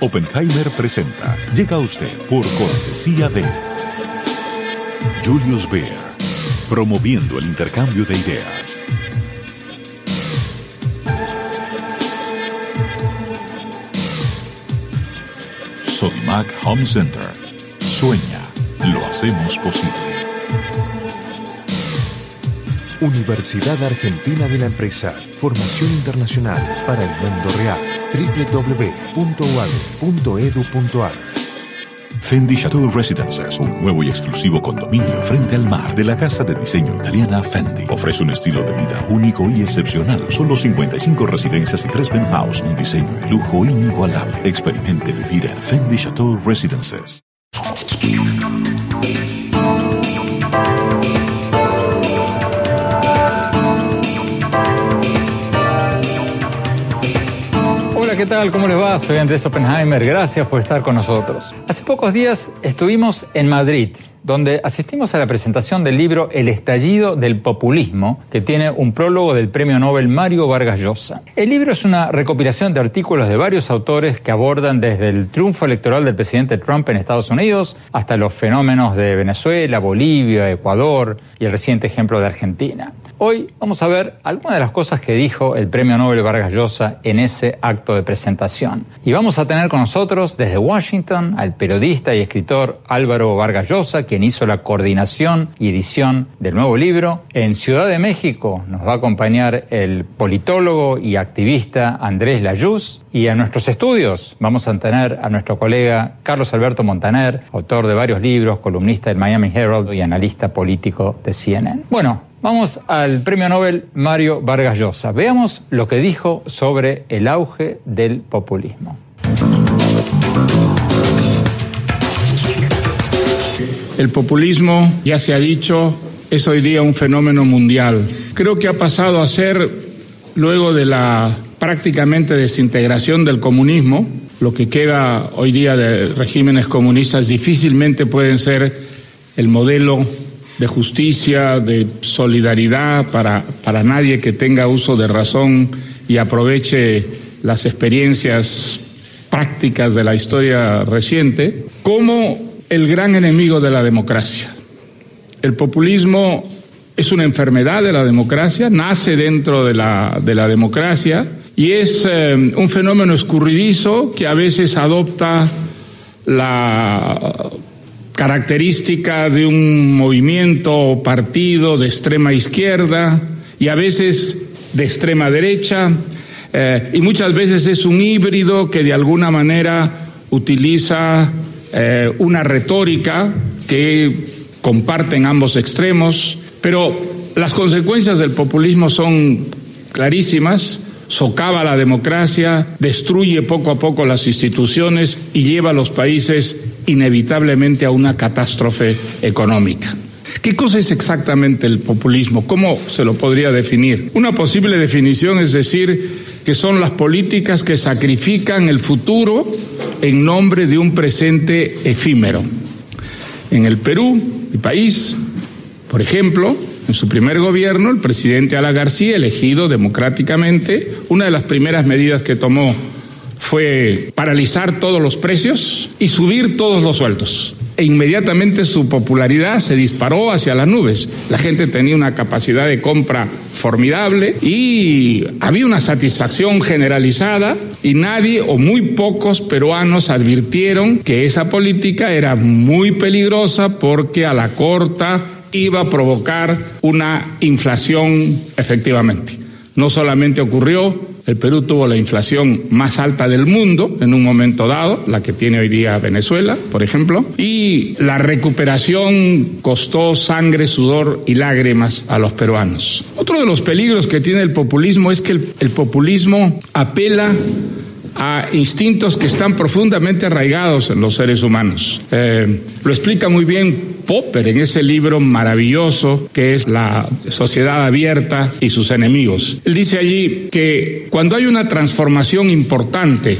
Oppenheimer presenta. Llega a usted por cortesía de Julius Baer, promoviendo el intercambio de ideas. Sodimac Home Center. Sueña, lo hacemos posible. Universidad Argentina de la Empresa. Formación internacional para el mundo real. www.uad.edu.ar Fendi Chateau Residences, un nuevo y exclusivo condominio frente al mar de la casa de diseño italiana Fendi. Ofrece un estilo de vida único y excepcional. Solo 55 residencias y 3 penthouse, un diseño de lujo inigualable. Experimente vivir en Fendi Chateau Residences. ¿Qué tal? ¿Cómo les va? Soy Andrés Oppenheimer. Gracias por estar con nosotros. Hace pocos días estuvimos en Madrid, donde asistimos a la presentación del libro El estallido del populismo, que tiene un prólogo del premio Nobel Mario Vargas Llosa. El libro es una recopilación de artículos de varios autores que abordan desde el triunfo electoral del presidente Trump en Estados Unidos hasta los fenómenos de Venezuela, Bolivia, Ecuador y el reciente ejemplo de Argentina. Hoy vamos a ver algunas de las cosas que dijo el Premio Nobel Vargas Llosa en ese acto de presentación. Y vamos a tener con nosotros desde Washington al periodista y escritor Álvaro Vargas Llosa, hizo la coordinación y edición del nuevo libro. En Ciudad de México nos va a acompañar el politólogo y activista Andrés Layuz. Y en nuestros estudios vamos a tener a nuestro colega Carlos Alberto Montaner, autor de varios libros, columnista del Miami Herald y analista político de CNN. Bueno, Vamos al premio Nobel Mario Vargas Llosa. Veamos lo que dijo sobre el auge del populismo. El populismo, ya se ha dicho, es hoy día un fenómeno mundial. Creo que ha pasado a ser, luego de la prácticamente desintegración del comunismo, lo que queda hoy día de regímenes comunistas difícilmente pueden ser el modelo de justicia, de solidaridad para, para nadie que tenga uso de razón y aproveche las experiencias prácticas de la historia reciente, como el gran enemigo de la democracia. El populismo es una enfermedad de la democracia, nace dentro de la, de la democracia y es eh, un fenómeno escurridizo que a veces adopta la característica de un movimiento o partido de extrema izquierda y a veces de extrema derecha, eh, y muchas veces es un híbrido que de alguna manera utiliza eh, una retórica que comparten ambos extremos, pero las consecuencias del populismo son clarísimas socava la democracia, destruye poco a poco las instituciones y lleva a los países inevitablemente a una catástrofe económica. ¿Qué cosa es exactamente el populismo? ¿Cómo se lo podría definir? Una posible definición es decir que son las políticas que sacrifican el futuro en nombre de un presente efímero. En el Perú, mi país, por ejemplo, en su primer gobierno, el presidente Ala García, elegido democráticamente, una de las primeras medidas que tomó fue paralizar todos los precios y subir todos los sueldos. E inmediatamente su popularidad se disparó hacia las nubes. La gente tenía una capacidad de compra formidable y había una satisfacción generalizada y nadie o muy pocos peruanos advirtieron que esa política era muy peligrosa porque a la corta iba a provocar una inflación efectivamente. No solamente ocurrió, el Perú tuvo la inflación más alta del mundo en un momento dado, la que tiene hoy día Venezuela, por ejemplo, y la recuperación costó sangre, sudor y lágrimas a los peruanos. Otro de los peligros que tiene el populismo es que el, populismo apela a instintos que están profundamente arraigados en los seres humanos. Eh, lo explica muy bien Popper en ese libro maravilloso que es La sociedad abierta y sus enemigos. Él dice allí que cuando hay una transformación importante,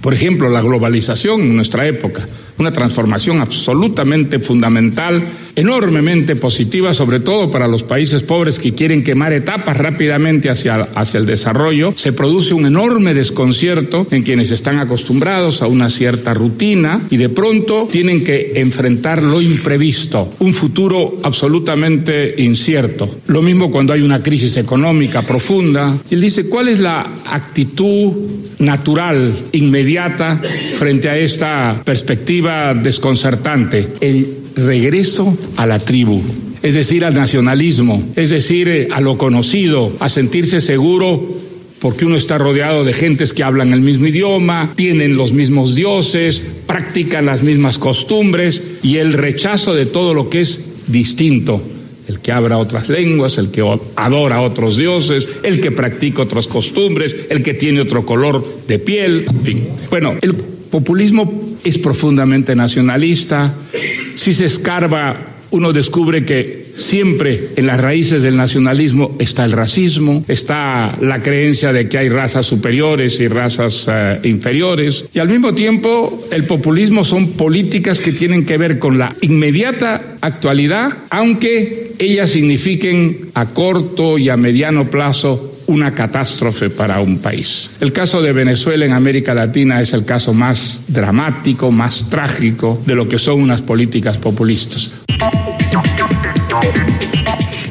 por ejemplo, la globalización en nuestra época, una transformación absolutamente fundamental, enormemente positiva, sobre todo para los países pobres que quieren quemar etapas rápidamente hacia, hacia el desarrollo. Se produce un enorme desconcierto en quienes están acostumbrados a una cierta rutina y de pronto tienen que enfrentar lo imprevisto, un futuro absolutamente incierto. Lo mismo cuando hay una crisis económica profunda. Él dice, ¿cuál es la actitud natural, inmediata, frente a esta perspectiva desconcertante? El regreso a la tribu, es decir, al nacionalismo, es decir, eh, a lo conocido, a sentirse seguro porque uno está rodeado de gentes que hablan el mismo idioma, tienen los mismos dioses, practican las mismas costumbres y el rechazo de todo lo que es distinto. El que habla otras lenguas, el que adora a otros dioses, el que practica otras costumbres, el que tiene otro color de piel, en fin. Bueno, el populismo es profundamente nacionalista. Si se escarba, uno descubre que Siempre en las raíces del nacionalismo está el racismo, está la creencia de que hay razas superiores y razas uh, inferiores. Y al mismo tiempo, el populismo son políticas que tienen que ver con la inmediata actualidad, aunque ellas signifiquen a corto y a mediano plazo una catástrofe para un país. El caso de Venezuela en América Latina es el caso más dramático, más trágico de lo que son unas políticas populistas.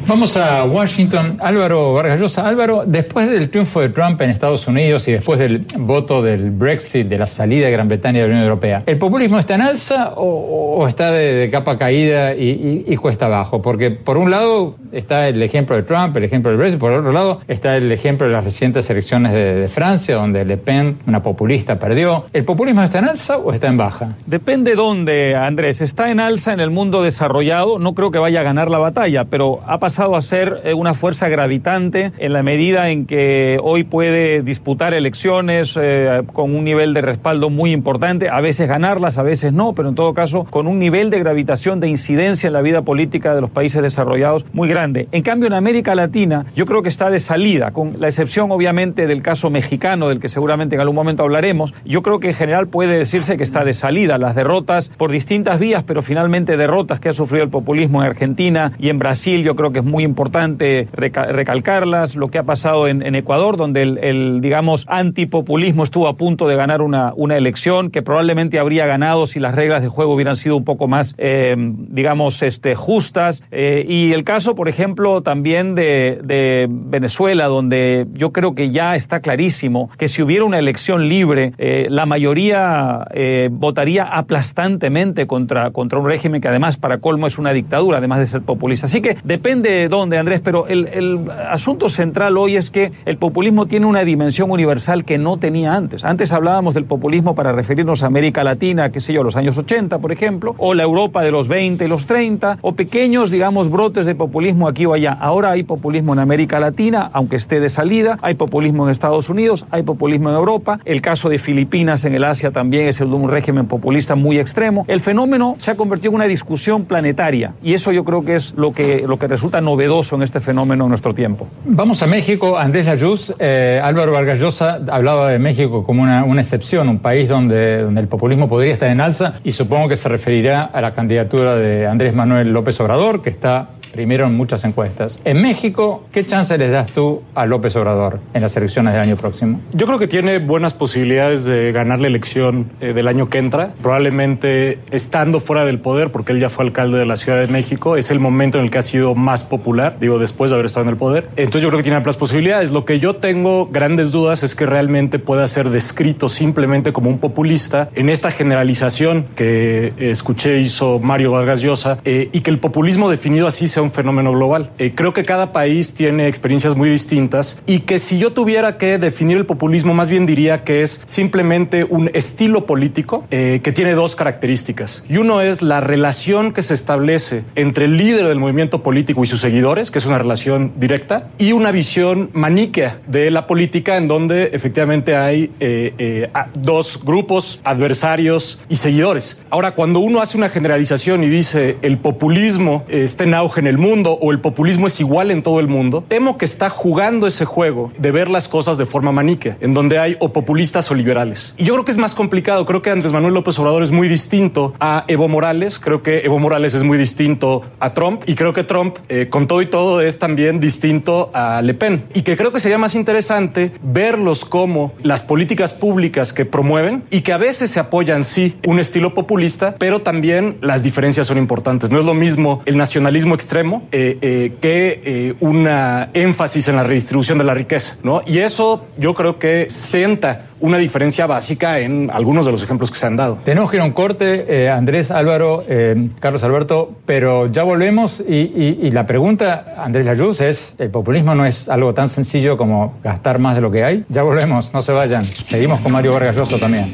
Vamos a Washington. Álvaro Vargas Llosa. Álvaro, después del triunfo de Trump en Estados Unidos y después del voto del Brexit, de la salida de Gran Bretaña de la Unión Europea, ¿el populismo está en alza o, está de, capa caída y, cuesta abajo? Porque por un lado está el ejemplo de Trump, el ejemplo del Brexit, por otro lado está el ejemplo de las recientes elecciones de, de Francia, donde Le Pen, una populista, perdió. ¿El populismo está en alza o está en baja? Depende dónde, Andrés. Está en alza en el mundo desarrollado. No creo que vaya a ganar la batalla, pero ha pasado a ser eh, una fuerza gravitante en la medida en que hoy puede disputar elecciones eh, con un nivel de respaldo muy importante, a veces ganarlas, a veces no, pero en todo caso con un nivel de gravitación, de incidencia en la vida política de los países desarrollados muy grande. En cambio, en América Latina yo creo que está de salida, con la excepción obviamente del caso mexicano, del que seguramente en algún momento hablaremos, yo creo que en general puede decirse que está de salida. Las derrotas por distintas vías, pero finalmente derrotas que ha sufrido el populismo en Argentina y en Brasil, yo creo que es muy importante recalcarlas, lo que ha pasado en, Ecuador, donde el, digamos, antipopulismo estuvo a punto de ganar una, una elección que probablemente habría ganado si las reglas de juego hubieran sido un poco más, eh, digamos, este, justas. Eh, y el caso, por ejemplo, también de, Venezuela, donde yo creo que ya está clarísimo que si hubiera una elección libre, eh, la mayoría votaría aplastantemente contra, contra un régimen que además, para colmo, es una dictadura, además de ser populista. Así que depende de dónde, Andrés, pero el, el, asunto central hoy es que el populismo tiene una dimensión universal que no tenía antes. Antes hablábamos del populismo para referirnos a América Latina, qué sé yo, los años 80, por ejemplo, o la Europa de los 20 y los 30, o pequeños, digamos, brotes de populismo aquí o allá. Ahora hay populismo en América Latina, aunque esté de salida, hay populismo en Estados Unidos, hay populismo en Europa, el caso de Filipinas en el Asia también es el de un régimen populista muy extremo. El fenómeno se ha convertido en una discusión planetaria y eso yo creo que es lo que, lo que resulta novedoso en este fenómeno en nuestro tiempo. Vamos a México. Andrés Layuz, eh, Álvaro Vargas Llosa hablaba de México como una, una, excepción, un país donde, donde el populismo podría estar en alza y supongo que se referirá a la candidatura de Andrés Manuel López Obrador, que está primero en muchas encuestas. En México, ¿qué chance les das tú a López Obrador en las elecciones del año próximo? Yo creo que tiene buenas posibilidades de ganar la elección eh, del año que entra, probablemente estando fuera del poder, porque él ya fue alcalde de la Ciudad de México, es el momento en el que ha sido más popular, digo, después de haber estado en el poder. Entonces yo creo que tiene amplias posibilidades. Lo que yo tengo grandes dudas es que realmente pueda ser descrito simplemente como un populista en esta generalización que eh, escuché hizo Mario Vargas Llosa eh, y que el populismo definido así sea un fenómeno global. Eh, creo que cada país tiene experiencias muy distintas y que si yo tuviera que definir el populismo, más bien diría que es simplemente un estilo político eh, que tiene dos características. Y uno es la relación que se establece entre el líder del movimiento político y sus seguidores, que es una relación directa, y una visión maniquea de la política en donde efectivamente hay eh, dos grupos adversarios y seguidores. Ahora, cuando uno hace una generalización y dice el populismo está en auge en el mundo o el populismo es igual en todo el mundo, temo que está jugando ese juego de ver las cosas de forma manique, en donde hay o populistas o liberales. Y yo creo que es más complicado. Creo que Andrés Manuel López Obrador es muy distinto a Evo Morales. Creo que Evo Morales es muy distinto a Trump. Y creo que Trump, eh, con todo y todo, es también distinto a Le Pen. Y que creo que sería más interesante verlos como las políticas públicas que promueven y que a veces se apoyan, sí, un estilo populista, pero también las diferencias son importantes. No es lo mismo el nacionalismo extremo eh, eh, que una énfasis en la redistribución de la riqueza, ¿no? Y eso yo creo que sienta una diferencia básica en algunos de los ejemplos que se han dado. Tenemos que ir a un corte, eh, Andrés, Álvaro, eh, Carlos Alberto, pero ya volvemos y, la pregunta, Andrés Layuz, es, ¿el populismo no es algo tan sencillo como gastar más de lo que hay? Ya volvemos, no se vayan. Seguimos con Mario Vargas Llosa también.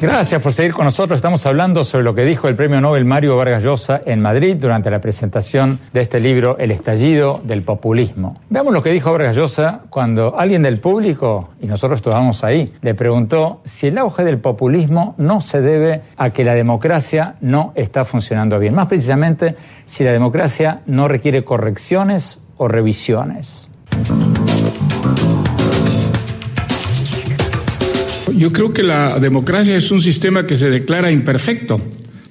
Gracias por seguir con nosotros. Estamos hablando sobre lo que dijo el premio Nobel Mario Vargas Llosa en Madrid durante la presentación de este libro El estallido del populismo. Veamos lo que dijo Vargas Llosa cuando alguien del público, y nosotros estábamos ahí, le preguntó si el auge del populismo no se debe a que la democracia no está funcionando bien. Más precisamente, si la democracia no requiere correcciones o revisiones. Yo creo que la democracia es un sistema que se declara imperfecto.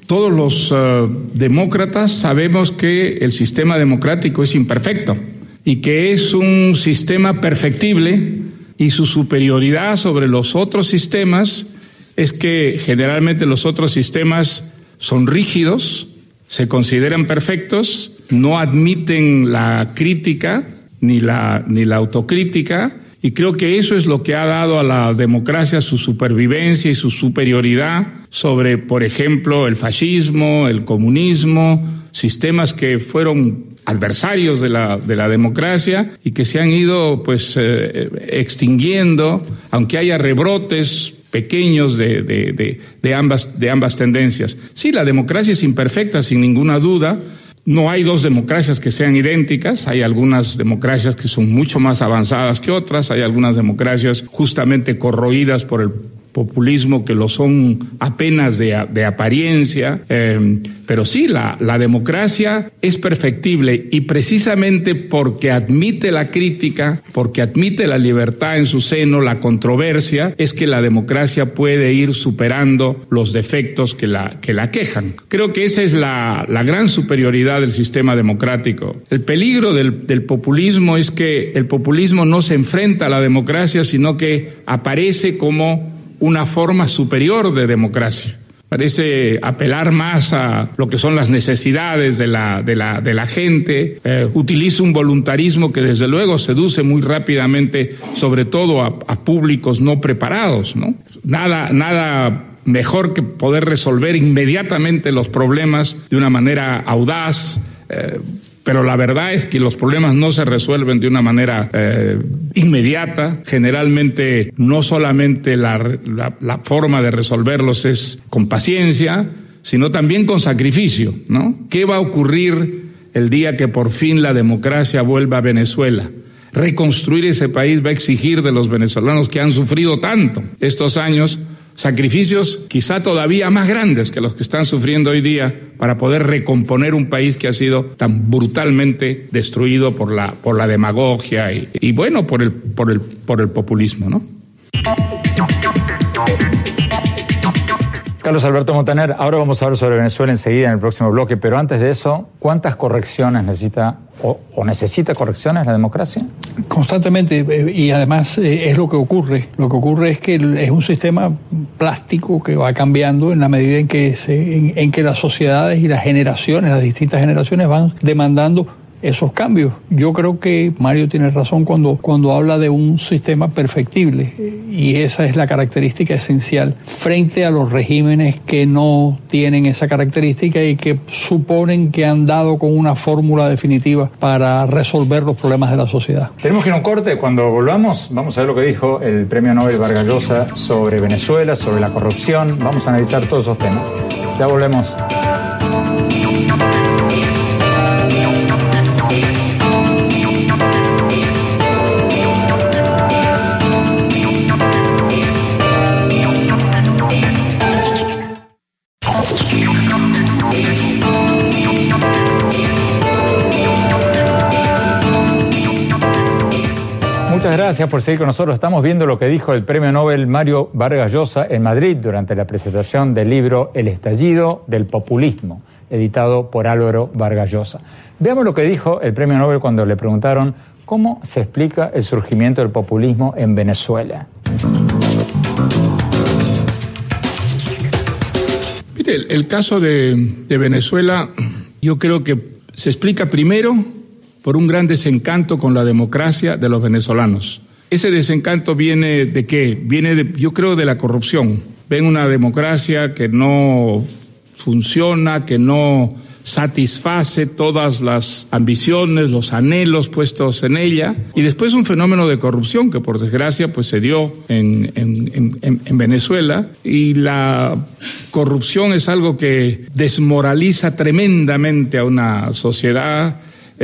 Todos los eh, demócratas sabemos que el sistema democrático es imperfecto y que es un sistema perfectible y su superioridad sobre los otros sistemas es que generalmente los otros sistemas son rígidos, se consideran perfectos, no admiten la crítica ni la, ni la autocrítica y creo que eso es lo que ha dado a la democracia su supervivencia y su superioridad sobre, por ejemplo, el fascismo, el comunismo, sistemas que fueron adversarios de la, de la democracia y que se han ido pues eh, extinguiendo, aunque haya rebrotes pequeños de, ambas, de ambas tendencias. Sí, la democracia es imperfecta, sin ninguna duda, no hay dos democracias que sean idénticas, hay algunas democracias que son mucho más avanzadas que otras, hay algunas democracias justamente corroídas por el populismo que lo son apenas de, apariencia, em, pero sí, la, democracia es perfectible y precisamente porque admite la crítica, porque admite la libertad en su seno, la controversia, es que la democracia puede ir superando los defectos que la, que la quejan. Creo que esa es la, gran superioridad del sistema democrático. El peligro del populismo es que el populismo no se enfrenta a la democracia, sino que aparece como una forma superior de democracia. Parece apelar más a lo que son las necesidades de la, de la, de la gente, eh, utiliza un voluntarismo que desde luego seduce muy rápidamente, sobre todo a, públicos no preparados, ¿no? Nada, nada mejor que poder resolver inmediatamente los problemas de una manera audaz, eh, pero la verdad es que los problemas no se resuelven de una manera eh, inmediata. Generalmente no solamente la, la, forma de resolverlos es con paciencia, sino también con sacrificio, ¿no? ¿Qué va a ocurrir el día que por fin la democracia vuelva a Venezuela? Reconstruir ese país va a exigir de los venezolanos que han sufrido tanto estos años sacrificios quizá todavía más grandes que los que están sufriendo hoy día para poder recomponer un país que ha sido tan brutalmente destruido por la, por la demagogia y, bueno, por el, por, el, por el populismo, ¿no? Carlos Alberto Montaner, ahora vamos a hablar sobre Venezuela enseguida en el próximo bloque, pero antes de eso, ¿cuántas correcciones necesita o, necesita correcciones la democracia? Constantemente, eh, y además eh, es lo que ocurre. Lo que ocurre es que es un sistema plástico que va cambiando en la medida en que, en que las sociedades y las generaciones, las distintas generaciones van demandando esos cambios. Yo creo que Mario tiene razón cuando, cuando habla de un sistema perfectible y esa es la característica esencial frente a los regímenes que no tienen esa característica y que suponen que han dado con una fórmula definitiva para resolver los problemas de la sociedad. Tenemos que ir a un corte. Cuando volvamos, vamos a ver lo que dijo el premio Nobel Vargas Llosa sobre Venezuela, sobre la corrupción. Vamos a analizar todos esos temas. Ya volvemos. Gracias por seguir con nosotros. Estamos viendo lo que dijo el premio Nobel Mario Vargas Llosa en Madrid durante la presentación del libro El estallido del populismo, editado por Álvaro Vargas Llosa. Veamos lo que dijo el premio Nobel cuando le preguntaron cómo se explica el surgimiento del populismo en Venezuela. Mire, el, caso de Venezuela yo creo que se explica primero por un gran desencanto con la democracia de los venezolanos. Ese desencanto viene de qué? Viene, de, yo creo, de la corrupción. Ven una democracia que no funciona, que no satisface todas las ambiciones, los anhelos puestos en ella, y después un fenómeno de corrupción que por desgracia pues se dio en, en, Venezuela, y la corrupción es algo que desmoraliza tremendamente a una sociedad,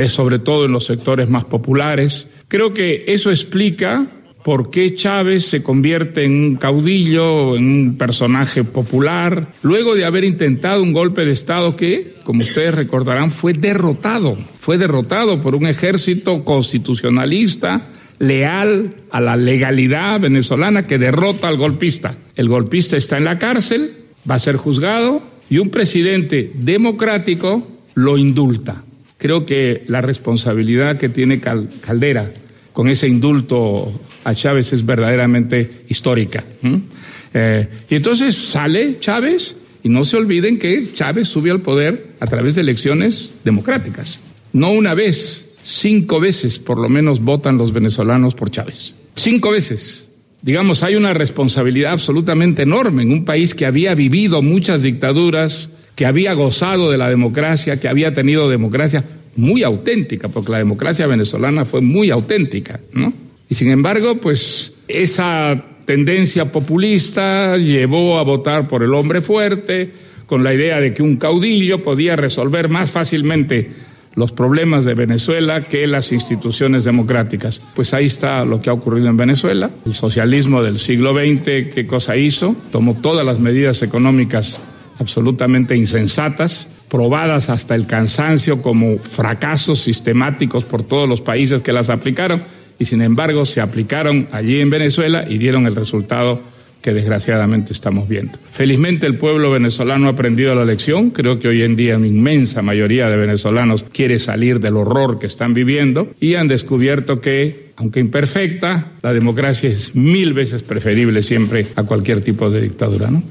sobre todo en los sectores más populares. Creo que eso explica por qué Chávez se convierte en un caudillo, en un personaje popular, luego de haber intentado un golpe de Estado que, como ustedes recordarán, fue derrotado, fue derrotado por un ejército constitucionalista leal a la legalidad venezolana que derrota al golpista. El golpista está en la cárcel, va a ser juzgado y un presidente democrático lo indulta. Creo que la responsabilidad que tiene Caldera con ese indulto a Chávez es verdaderamente histórica. Eh, y entonces sale Chávez y no se olviden que Chávez subió al poder a través de elecciones democráticas. No una vez, cinco veces por lo menos votan los venezolanos por Chávez. Cinco veces. Digamos, hay una responsabilidad absolutamente enorme en un país que había vivido muchas dictaduras, que había gozado de la democracia, que había tenido democracia muy auténtica, porque la democracia venezolana fue muy auténtica, ¿no? Y sin embargo, pues esa tendencia populista llevó a votar por el hombre fuerte, con la idea de que un caudillo podía resolver más fácilmente los problemas de Venezuela que las instituciones democráticas. Pues ahí está lo que ha ocurrido en Venezuela. El socialismo del siglo XX, ¿qué cosa hizo? Tomó todas las medidas económicas absolutamente insensatas, probadas hasta el cansancio como fracasos sistemáticos por todos los países que las aplicaron, y sin embargo se aplicaron allí en Venezuela y dieron el resultado que desgraciadamente estamos viendo. Felizmente el pueblo venezolano ha aprendido la lección, creo que hoy en día una inmensa mayoría de venezolanos quiere salir del horror que están viviendo y han descubierto que, aunque imperfecta, la democracia es mil veces preferible siempre a cualquier tipo de dictadura. ¿no?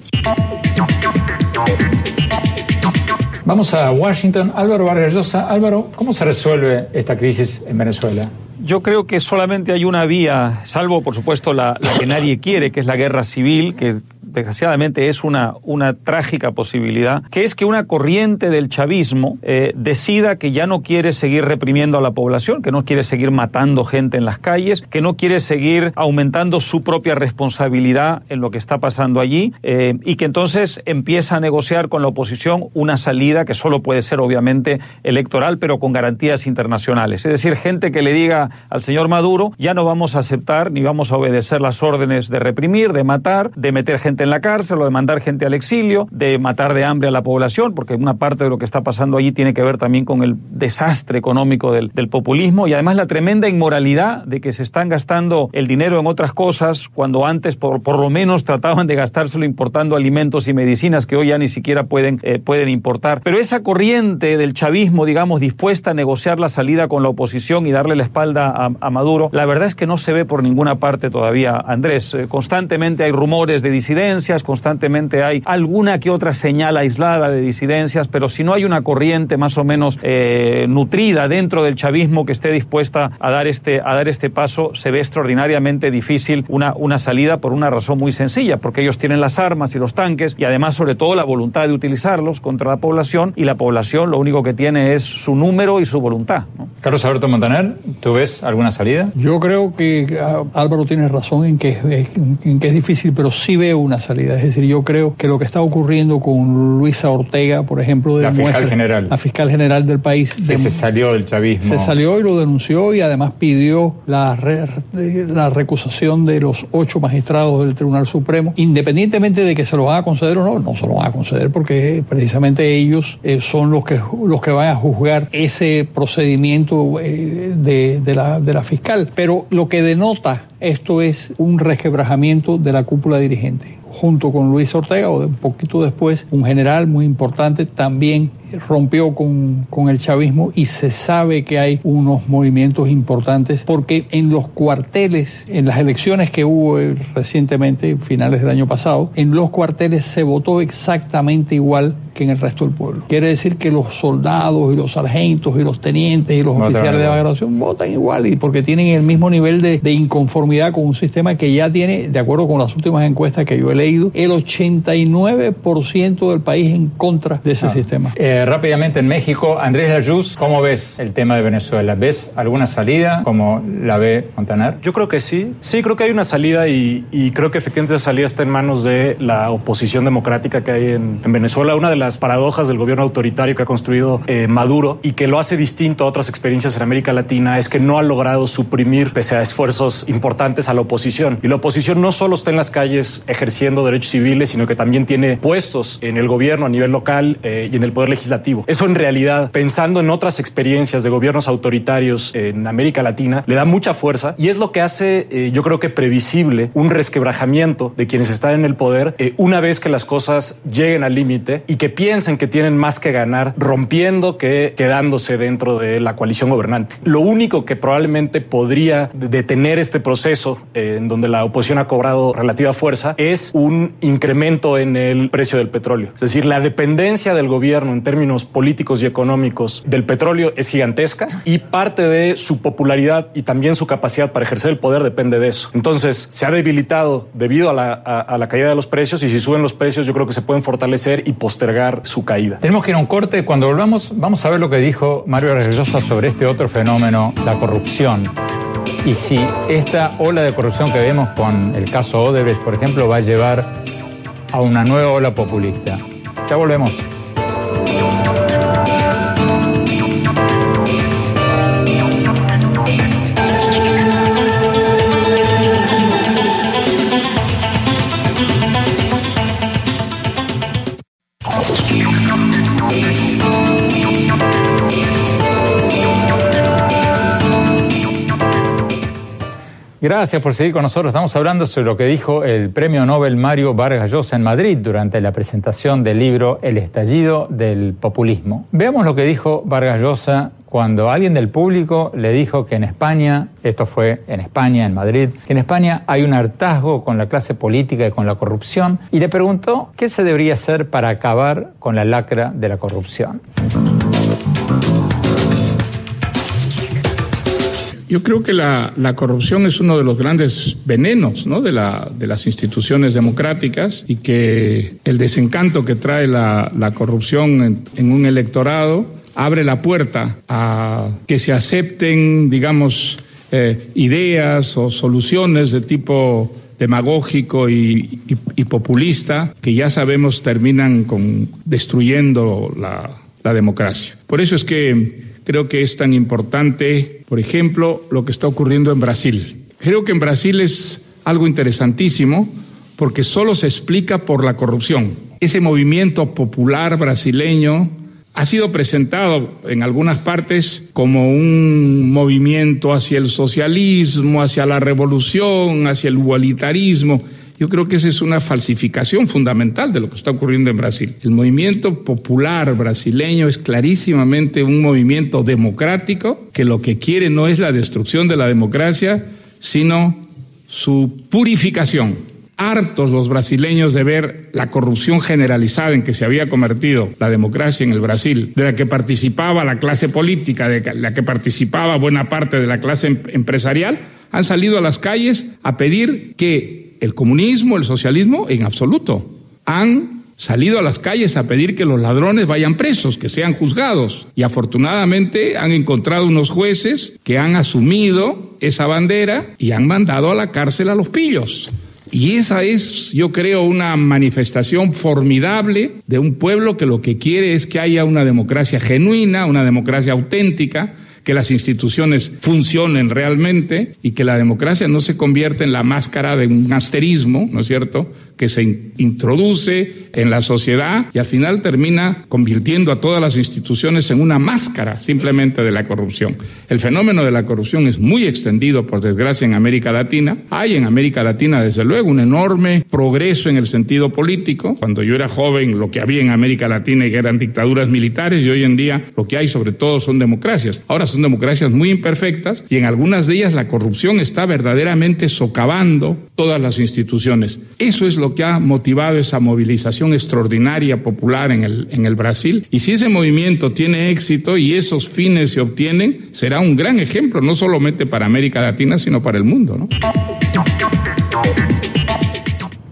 Vamos a Washington. Álvaro Vargas Llosa. Álvaro, ¿cómo se resuelve esta crisis en Venezuela? Yo creo que solamente hay una vía, salvo por supuesto la, la, que nadie quiere, que es la guerra civil, que desgraciadamente es una, una trágica posibilidad, que es que una corriente del chavismo eh, decida que ya no quiere seguir reprimiendo a la población, que no quiere seguir matando gente en las calles, que no quiere seguir aumentando su propia responsabilidad en lo que está pasando allí eh, y que entonces empieza a negociar con la oposición una salida que solo puede ser obviamente electoral, pero con garantías internacionales. Es decir, gente que le diga al señor Maduro, ya no vamos a aceptar ni vamos a obedecer las órdenes de reprimir, de matar, de meter gente en la cárcel o de mandar gente al exilio, de matar de hambre a la población, porque una parte de lo que está pasando allí tiene que ver también con el desastre económico del, del populismo y además la tremenda inmoralidad de que se están gastando el dinero en otras cosas cuando antes por, por lo menos trataban de gastárselo importando alimentos y medicinas que hoy ya ni siquiera pueden, eh, pueden importar. Pero esa corriente del chavismo, digamos, dispuesta a negociar la salida con la oposición y darle la espalda a, a Maduro, la verdad es que no se ve por ninguna parte todavía, Andrés. Eh, constantemente hay rumores de disidencias, constantemente hay alguna que otra señal aislada de disidencias, pero si no hay una corriente más o menos eh, nutrida dentro del chavismo que esté dispuesta a dar este, a dar este paso, se ve extraordinariamente difícil una, una salida por una razón muy sencilla, porque ellos tienen las armas y los tanques y además sobre todo la voluntad de utilizarlos contra la población y la población lo único que tiene es su número y su voluntad. ¿no? Carlos Alberto Montaner, ¿tú ves alguna salida? Yo creo que ah, Álvaro tiene razón en que, es, en que es difícil, pero sí veo una salida. Es decir, yo creo que lo que está ocurriendo con Luisa Ortega, por ejemplo, La fiscal general. la fiscal general del país, Que de- se salió del chavismo. se salió y lo denunció y además pidió la, re- la recusación de los ocho magistrados del Tribunal Supremo, independientemente de que se lo van a conceder o no, no se lo van a conceder porque precisamente ellos eh, son los que, los que van a juzgar ese procedimiento eh, de, de la, de la fiscal. Pero lo que denota esto es un resquebrajamiento de la cúpula dirigente junto con Luis Ortega, o de un poquito después, un general muy importante, también rompió con, con el chavismo y se sabe que hay unos movimientos importantes porque en los cuarteles, en las elecciones que hubo eh, recientemente, finales del año pasado, en los cuarteles se votó exactamente igual que en el resto del pueblo. Quiere decir que los soldados y los sargentos y los tenientes y los oficiales de la graduación votan igual y porque tienen el mismo nivel de, de inconformidad con un sistema que ya tiene, de acuerdo con las últimas encuestas que yo he leído, el 89% del país en contra de ese sistema. Eh, rápidamente en México, Andrés Layuz, ¿cómo ves el tema de Venezuela? ¿Ves alguna salida como la ve Montaner? Yo creo que sí. Sí, creo que hay una salida y, creo que efectivamente esa salida está en manos de la oposición democrática que hay en, en Venezuela. Una de las paradojas del gobierno autoritario que ha construido eh, Maduro y que lo hace distinto a otras experiencias en América Latina es que no ha logrado suprimir, pese a esfuerzos importantes, a la oposición. Y la oposición no solo está en las calles ejerciendo derechos civiles, sino que también tiene puestos en el gobierno a nivel local eh, y en el poder legislativo. Eso en realidad, pensando en otras experiencias de gobiernos autoritarios en América Latina, le da mucha fuerza y es lo que hace, eh, yo creo que previsible, un resquebrajamiento de quienes están en el poder eh, una vez que las cosas lleguen al límite y que piensen que tienen más que ganar rompiendo que quedándose dentro de la coalición gobernante. Lo único que probablemente podría detener este proceso eh, en donde la oposición ha cobrado relativa fuerza es un incremento en el precio del petróleo. Es decir, la dependencia del gobierno en términos políticos y económicos del petróleo es gigantesca y parte de su popularidad y también su capacidad para ejercer el poder depende de eso. Entonces, se ha debilitado debido a la, a, a la caída de los precios y si suben los precios yo creo que se pueden fortalecer y postergar su caída. Tenemos que ir a un corte. Cuando volvamos, vamos a ver lo que dijo Mario Arregliosa sobre este otro fenómeno, la corrupción. Y si esta ola de corrupción que vemos con el caso Odebrecht, por ejemplo, va a llevar a una nueva ola populista. Ya volvemos. Gracias por seguir con nosotros. Estamos hablando sobre lo que dijo el premio Nobel Mario Vargas Llosa en Madrid durante la presentación del libro El estallido del populismo. Veamos lo que dijo Vargas Llosa cuando alguien del público le dijo que en España, esto fue en España, en Madrid, que en España hay un hartazgo con la clase política y con la corrupción, y le preguntó qué se debería hacer para acabar con la lacra de la corrupción. Yo creo que la, corrupción es uno de los grandes venenos ¿no? de, la, de, las instituciones democráticas y que el desencanto que trae la, corrupción en, un electorado abre la puerta a que se acepten, digamos, eh, ideas o soluciones de tipo demagógico y, populista que ya sabemos terminan con destruyendo la democracia. Por eso es que creo que es tan importante, por ejemplo, lo que está ocurriendo en Brasil. Creo que en Brasil es algo interesantísimo porque solo se explica por la corrupción. Ese movimiento popular brasileño ha sido presentado en algunas partes como un movimiento hacia el socialismo, hacia la revolución, hacia el igualitarismo. Yo creo que esa es una falsificación fundamental de lo que está ocurriendo en Brasil. El movimiento popular brasileño es clarísimamente un movimiento democrático que lo que quiere no es la destrucción de la democracia, sino su purificación hartos los brasileños de ver la corrupción generalizada en que se había convertido la democracia en el Brasil, de la que participaba la clase política, de la que participaba buena parte de la clase em-, empresarial, han salido a las calles a pedir que el comunismo, el socialismo, en absoluto, han salido a las calles a pedir que los ladrones vayan presos, que sean juzgados. Y afortunadamente han encontrado unos jueces que han asumido esa bandera y han mandado a la cárcel a los pillos. Y esa es, yo creo, una manifestación formidable de un pueblo que lo que quiere es que haya una democracia genuina, una democracia auténtica, que las instituciones funcionen realmente y que la democracia no se convierta en la máscara de un asterismo, ¿no es cierto?, que se introduce en la sociedad y al final termina convirtiendo a todas las instituciones en una máscara simplemente de la corrupción. El fenómeno de la corrupción es muy extendido, por desgracia, en América Latina. Hay en América Latina, desde luego, un enorme progreso en el sentido político. Cuando yo era joven, lo que había en América Latina eran dictaduras militares y hoy en día lo que hay sobre todo son democracias. Ahora son democracias muy imperfectas y en algunas de ellas la corrupción está verdaderamente socavando todas las instituciones. Eso es lo que ha motivado esa movilización extraordinaria popular en el, en el Brasil. Y si ese movimiento tiene éxito y esos fines se obtienen, será un gran ejemplo, no solamente para América Latina, sino para el mundo.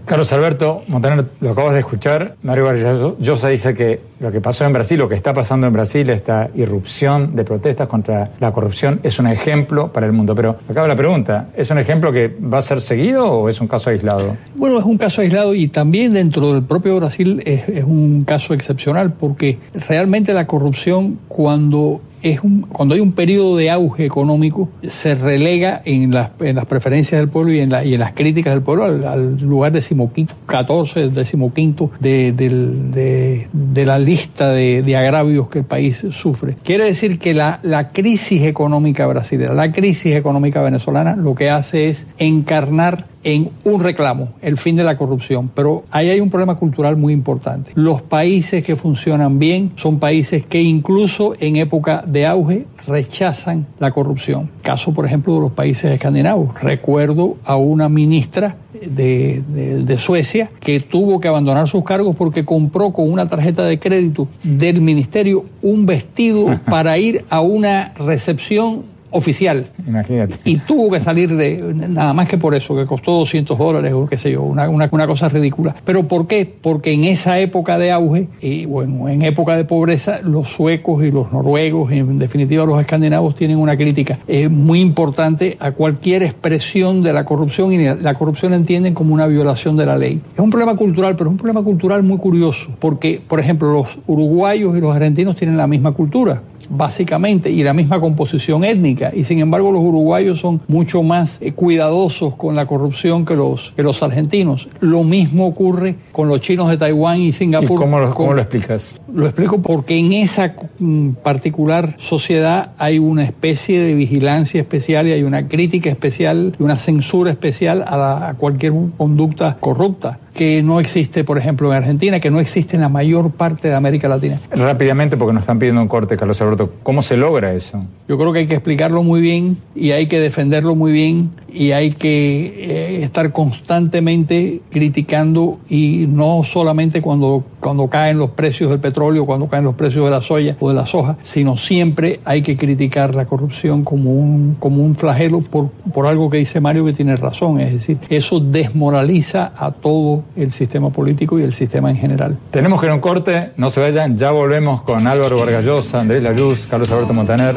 Carlos Alberto Montaner, lo acabas de escuchar. Mario Vargas Llosa dice que lo que pasó en Brasil, lo que está pasando en Brasil, esta irrupción de protestas contra la corrupción, es un ejemplo para el mundo. Pero acaba la pregunta, ¿es un ejemplo que va a ser seguido o es un caso aislado? Bueno, es un caso aislado y también dentro del propio Brasil es, es un caso excepcional porque realmente la corrupción cuando es un, cuando hay un periodo de auge económico, se relega en las, en las preferencias del pueblo y en, la, y en las críticas del pueblo al, lugar decimoquinto, 14, decimoquinto de, de, de, la lista de, de, agravios que el país sufre. Quiere decir que la, la crisis económica brasileña, la crisis económica venezolana, lo que hace es encarnar en un reclamo, el fin de la corrupción. Pero ahí hay un problema cultural muy importante. Los países que funcionan bien son países que incluso en época de auge rechazan la corrupción. Caso, por ejemplo, de los países escandinavos. Recuerdo a una ministra de, de, Suecia que tuvo que abandonar sus cargos porque compró con una tarjeta de crédito del ministerio un vestido para ir a una recepción oficial. Imagínate. Y tuvo que salir de, nada más que por eso, que costó 200 dólares o qué sé yo, una, una, cosa ridícula. ¿Pero por qué? Porque en esa época de auge, y bueno, en época de pobreza, los suecos y los noruegos, y en definitiva los escandinavos, tienen una crítica eh, muy importante a cualquier expresión de la corrupción y la corrupción la entienden como una violación de la ley. Es un problema cultural, pero es un problema cultural muy curioso, porque, por ejemplo, los uruguayos y los argentinos tienen la misma cultura básicamente, y la misma composición étnica. Y sin embargo, los uruguayos son mucho más eh, cuidadosos con la corrupción que los, que los argentinos. Lo mismo ocurre con los chinos de Taiwán y Singapur. ¿Y cómo, lo, cómo lo explicas? Lo explico porque en esa mm, particular sociedad hay una especie de vigilancia especial y hay una crítica especial, y una censura especial a, a cualquier conducta corrupta que no existe, por ejemplo, en Argentina, que no existe en la mayor parte de América Latina. Rápidamente, porque nos están pidiendo un corte, Carlos Alberto, ¿cómo se logra eso? Yo creo que hay que explicarlo muy bien y hay que defenderlo muy bien y hay que eh, estar constantemente criticando y no solamente cuando, cuando caen los precios del petróleo, cuando caen los precios de la soya o de la soja, sino siempre hay que criticar la corrupción como un, como un flagelo por, por algo que dice Mario que tiene razón, es decir, eso desmoraliza a todo el sistema político y el sistema en general. Tenemos que ir a un corte, no se vayan, ya volvemos con Álvaro Vargallosa, Andrés Layuz, Carlos Alberto Montaner,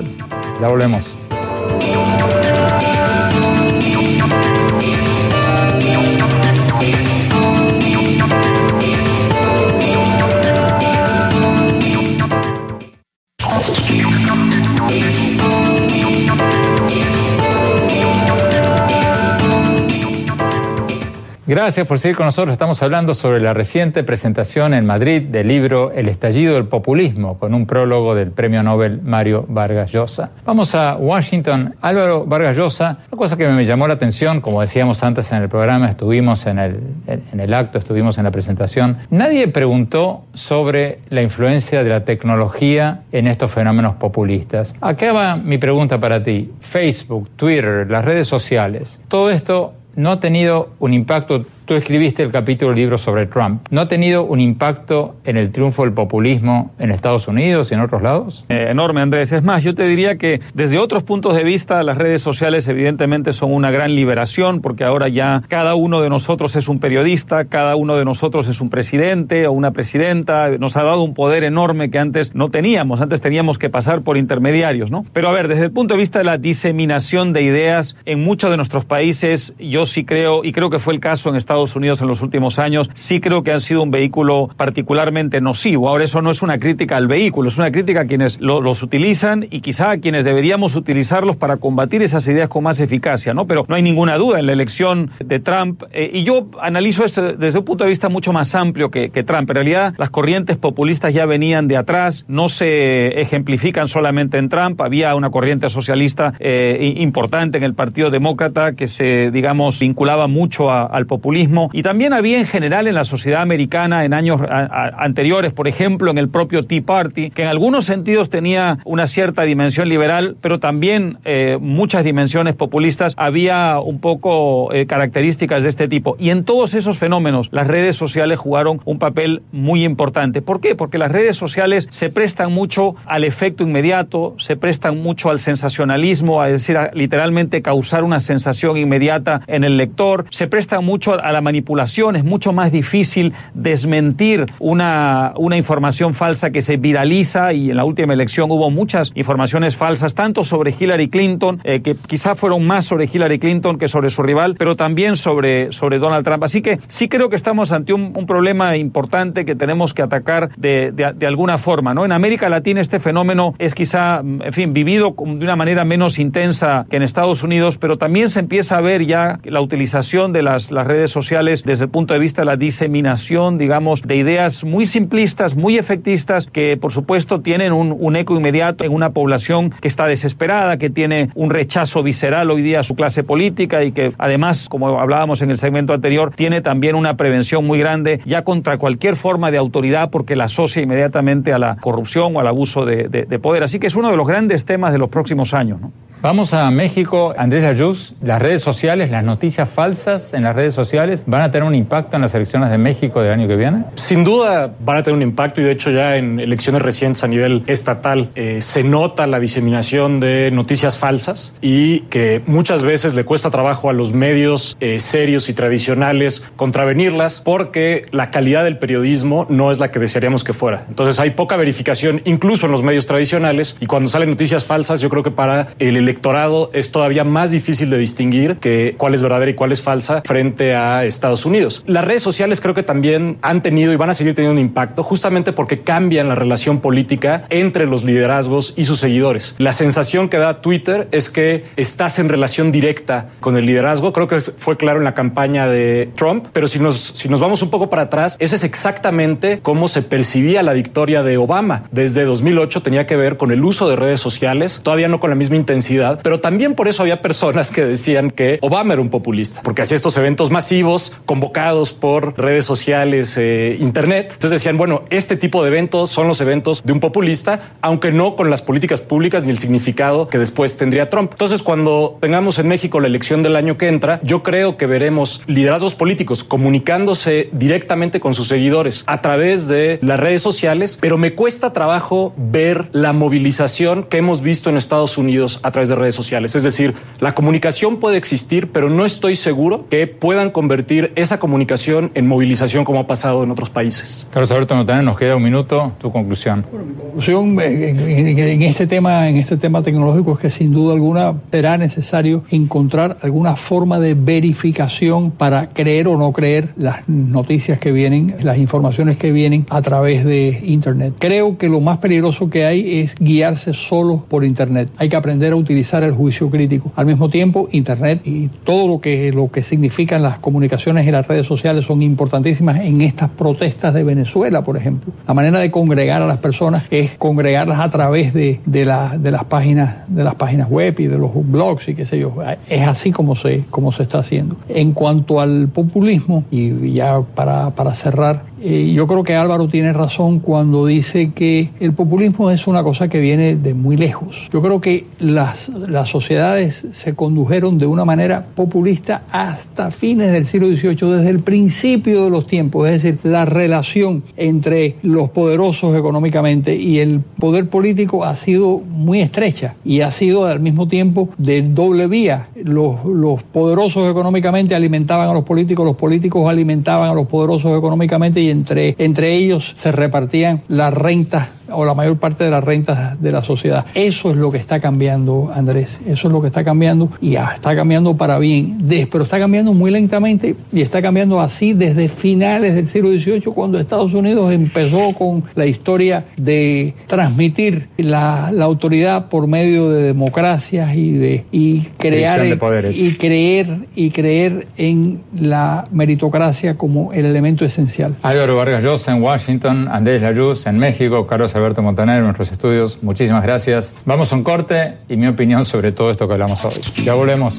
ya volvemos. Gracias por seguir con nosotros. Estamos hablando sobre la reciente presentación en Madrid del libro El estallido del populismo, con un prólogo del premio Nobel Mario Vargas Llosa. Vamos a Washington. Álvaro Vargas Llosa, una cosa que me llamó la atención, como decíamos antes en el programa, estuvimos en el, en el acto, estuvimos en la presentación. Nadie preguntó sobre la influencia de la tecnología en estos fenómenos populistas. Acá va mi pregunta para ti. Facebook, Twitter, las redes sociales, todo esto no ha tenido un impacto Tú escribiste el capítulo del libro sobre Trump. ¿No ha tenido un impacto en el triunfo del populismo en Estados Unidos y en otros lados? Eh, enorme, Andrés. Es más, yo te diría que desde otros puntos de vista las redes sociales evidentemente son una gran liberación porque ahora ya cada uno de nosotros es un periodista, cada uno de nosotros es un presidente o una presidenta. Nos ha dado un poder enorme que antes no teníamos. Antes teníamos que pasar por intermediarios, ¿no? Pero a ver, desde el punto de vista de la diseminación de ideas en muchos de nuestros países, yo sí creo, y creo que fue el caso en Estados Estados Unidos en los últimos años, sí creo que han sido un vehículo particularmente nocivo. Ahora eso no es una crítica al vehículo, es una crítica a quienes los utilizan y quizá a quienes deberíamos utilizarlos para combatir esas ideas con más eficacia, ¿no? Pero no hay ninguna duda en la elección de Trump. Eh, y yo analizo esto desde un punto de vista mucho más amplio que, Trump. En realidad, las corrientes populistas ya venían de atrás, no se ejemplifican solamente en Trump. Había una corriente socialista eh, importante en el Partido Demócrata que se, digamos, vinculaba mucho al populismo y también había en general en la sociedad americana en años anteriores, por ejemplo, en el propio Tea Party, que en algunos sentidos tenía una cierta dimensión liberal, pero también eh, muchas dimensiones populistas, había un poco eh, características de este tipo. Y en todos esos fenómenos las redes sociales jugaron un papel muy importante. ¿Por qué? Porque las redes sociales se prestan mucho al efecto inmediato, se prestan mucho al sensacionalismo, a decir, literalmente causar una sensación inmediata en el lector, se prestan mucho a la manipulación, es mucho más difícil desmentir una, una información falsa que se viraliza y en la última elección hubo muchas informaciones falsas, tanto sobre Hillary Clinton, eh, que quizá fueron más sobre Hillary Clinton que sobre su rival, pero también sobre, sobre Donald Trump. Así que sí creo que estamos ante un, problema importante que tenemos que atacar de, de, alguna forma. ¿no? En América Latina este fenómeno es quizá, en fin, vivido de una manera menos intensa que en Estados Unidos, pero también se empieza a ver ya la utilización de las, las redes sociales desde el punto de vista de la diseminación, digamos, de ideas muy simplistas, muy efectistas, que por supuesto tienen un, eco inmediato en una población que está desesperada, que tiene un rechazo visceral hoy día a su clase política y que además, como hablábamos en el segmento anterior, tiene también una prevención muy grande ya contra cualquier forma de autoridad porque la asocia inmediatamente a la corrupción o al abuso de, de poder. Así que es uno de los grandes temas de los próximos años. Vamos a México. Andrés Ayuz, las redes sociales, las noticias falsas en las redes sociales, ¿van a tener un impacto en las elecciones de México del año que viene? Sin duda van a tener un impacto y de hecho ya en elecciones recientes a nivel estatal eh, se nota la diseminación de noticias falsas y que muchas veces le cuesta trabajo a los medios eh, serios y tradicionales contravenirlas porque la calidad del periodismo no es la que desearíamos que fuera. Entonces hay poca verificación incluso en los medios tradicionales y cuando salen noticias falsas yo creo que para el electorado es todavía más difícil de distinguir que cuál es verdadera y cuál es falsa frente a Estados Unidos. Las redes sociales creo que también han tenido y van a seguir teniendo un impacto justamente porque cambian la relación política entre los liderazgos y sus seguidores. La sensación que da Twitter es que estás en relación directa con el liderazgo. Creo que fue claro en la campaña de Trump, pero si nos, si nos vamos un poco para atrás, ese es exactamente cómo se percibía la victoria de Obama. Desde 2008 tenía que ver con el uso de redes sociales, todavía no con la misma intensidad pero también por eso había personas que decían que Obama era un populista, porque hacía estos eventos masivos convocados por redes sociales, eh, internet. Entonces decían, bueno, este tipo de eventos son los eventos de un populista, aunque no con las políticas públicas ni el significado que después tendría Trump. Entonces, cuando tengamos en México la elección del año que entra, yo creo que veremos liderazgos políticos comunicándose directamente con sus seguidores a través de las redes sociales, pero me cuesta trabajo ver la movilización que hemos visto en Estados Unidos a través de redes sociales. Es decir, la comunicación puede existir, pero no estoy seguro que puedan convertir esa comunicación en movilización como ha pasado en otros países. Carlos Alberto Notane, nos queda un minuto. Tu conclusión. Bueno, mi conclusión en, este tema, en este tema tecnológico es que sin duda alguna será necesario encontrar alguna forma de verificación para creer o no creer las noticias que vienen, las informaciones que vienen a través de Internet. Creo que lo más peligroso que hay es guiarse solo por Internet. Hay que aprender a utilizar el juicio crítico. Al mismo tiempo, Internet y todo lo que, lo que significan las comunicaciones y las redes sociales son importantísimas en estas protestas de Venezuela, por ejemplo. La manera de congregar a las personas es congregarlas a través de, de, la, de, las, páginas, de las páginas web y de los blogs y qué sé yo. Es así como se, como se está haciendo. En cuanto al populismo, y ya para, para cerrar, eh, yo creo que Álvaro tiene razón cuando dice que el populismo es una cosa que viene de muy lejos. Yo creo que las, las sociedades se condujeron de una manera populista hasta fines del siglo XVIII, desde el principio de los tiempos. Es decir, la relación entre los poderosos económicamente y el poder político ha sido muy estrecha y ha sido al mismo tiempo de doble vía. Los, los poderosos económicamente alimentaban a los políticos, los políticos alimentaban a los poderosos económicamente entre, entre ellos se repartían las rentas o la mayor parte de las rentas de la sociedad. Eso es lo que está cambiando, Andrés. Eso es lo que está cambiando y está cambiando para bien. pero está cambiando muy lentamente y está cambiando así desde finales del siglo XVIII, cuando Estados Unidos empezó con la historia de transmitir la, la autoridad por medio de democracias y de y crear y creer y creer en la meritocracia como el elemento esencial. Álvaro Vargas Llosa en Washington, Andrés Layuz en México, Carlos Alberto Montaner en nuestros estudios. Muchísimas gracias. Vamos a un corte y mi opinión sobre todo esto que hablamos hoy. Ya volvemos.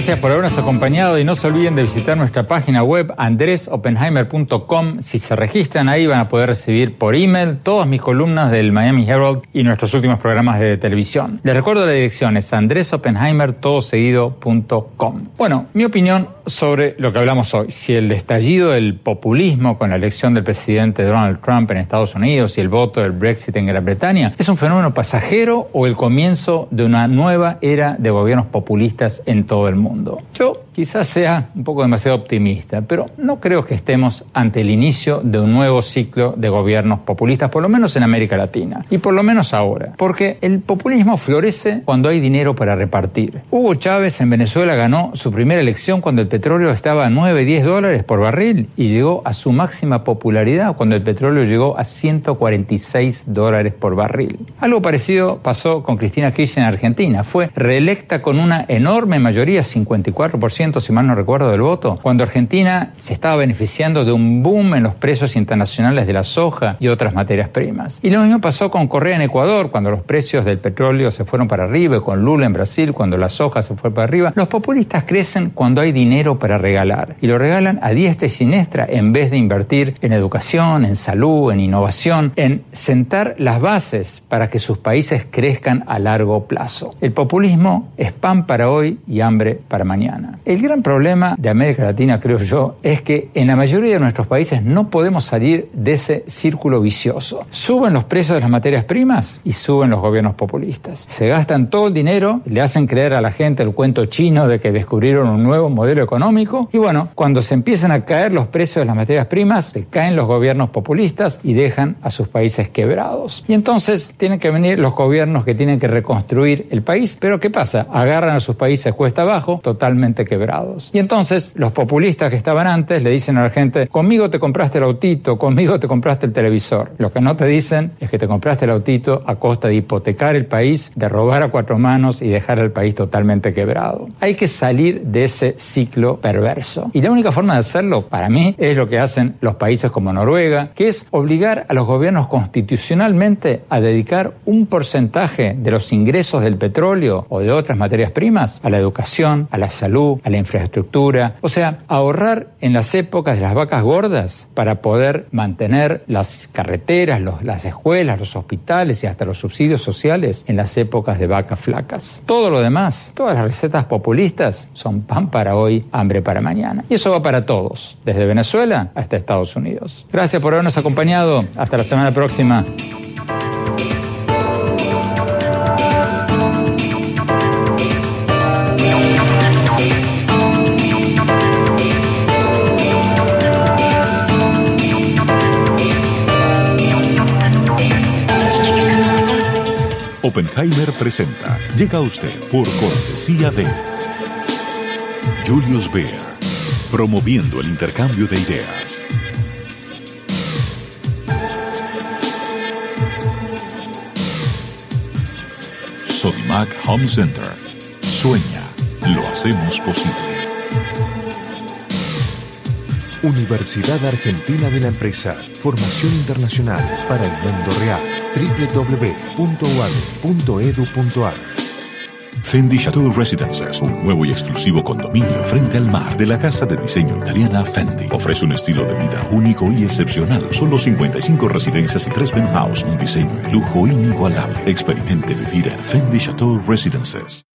Gracias por habernos acompañado y no se olviden de visitar nuestra página web andresopenheimer.com. Si se registran ahí van a poder recibir por email todas mis columnas del Miami Herald y nuestros últimos programas de televisión. Les recuerdo la dirección es andresopenheimertodoseguido.com. Bueno, mi opinión sobre lo que hablamos hoy, si el estallido del populismo con la elección del presidente Donald Trump en Estados Unidos y el voto del Brexit en Gran Bretaña es un fenómeno pasajero o el comienzo de una nueva era de gobiernos populistas en todo el mundo. Yo quizás sea un poco demasiado optimista, pero no creo que estemos ante el inicio de un nuevo ciclo de gobiernos populistas, por lo menos en América Latina, y por lo menos ahora, porque el populismo florece cuando hay dinero para repartir. Hugo Chávez en Venezuela ganó su primera elección cuando el petróleo estaba a 9, 10 dólares por barril y llegó a su máxima popularidad cuando el petróleo llegó a 146 dólares por barril. Algo parecido pasó con Cristina Kirchner en Argentina. Fue reelecta con una enorme mayoría, 54% si mal no recuerdo del voto, cuando Argentina se estaba beneficiando de un boom en los precios internacionales de la soja y otras materias primas. Y lo mismo pasó con Correa en Ecuador, cuando los precios del petróleo se fueron para arriba, y con Lula en Brasil, cuando la soja se fue para arriba. Los populistas crecen cuando hay dinero para regalar y lo regalan a diestra y siniestra en vez de invertir en educación, en salud, en innovación, en sentar las bases para que sus países crezcan a largo plazo. El populismo es pan para hoy y hambre para mañana. El gran problema de América Latina, creo yo, es que en la mayoría de nuestros países no podemos salir de ese círculo vicioso. Suben los precios de las materias primas y suben los gobiernos populistas. Se gastan todo el dinero, le hacen creer a la gente el cuento chino de que descubrieron un nuevo modelo y bueno, cuando se empiezan a caer los precios de las materias primas, se caen los gobiernos populistas y dejan a sus países quebrados. Y entonces tienen que venir los gobiernos que tienen que reconstruir el país, pero ¿qué pasa? Agarran a sus países cuesta abajo, totalmente quebrados. Y entonces los populistas que estaban antes le dicen a la gente, conmigo te compraste el autito, conmigo te compraste el televisor. Lo que no te dicen es que te compraste el autito a costa de hipotecar el país, de robar a cuatro manos y dejar al país totalmente quebrado. Hay que salir de ese ciclo perverso. Y la única forma de hacerlo, para mí, es lo que hacen los países como Noruega, que es obligar a los gobiernos constitucionalmente a dedicar un porcentaje de los ingresos del petróleo o de otras materias primas a la educación, a la salud, a la infraestructura. O sea, ahorrar en las épocas de las vacas gordas para poder mantener las carreteras, las escuelas, los hospitales y hasta los subsidios sociales en las épocas de vacas flacas. Todo lo demás, todas las recetas populistas son pan para hoy, hambre para mañana. Y eso va para todos, desde Venezuela hasta Estados Unidos. Gracias por habernos acompañado. Hasta la semana próxima. Oppenheimer presenta. Llega a usted por cortesía de... Julius Baer, promoviendo el intercambio de ideas. Sodimac Home Center. Sueña, lo hacemos posible. Universidad Argentina de la Empresa. Formación internacional para el mundo real. www.uad.edu.ar Fendi Chateau Residences, un nuevo y exclusivo condominio frente al mar de la casa de diseño italiana Fendi. Ofrece un estilo de vida único y excepcional. Solo 55 residencias y 3 penthouse, un diseño de lujo inigualable. Experimente vivir en Fendi Chateau Residences.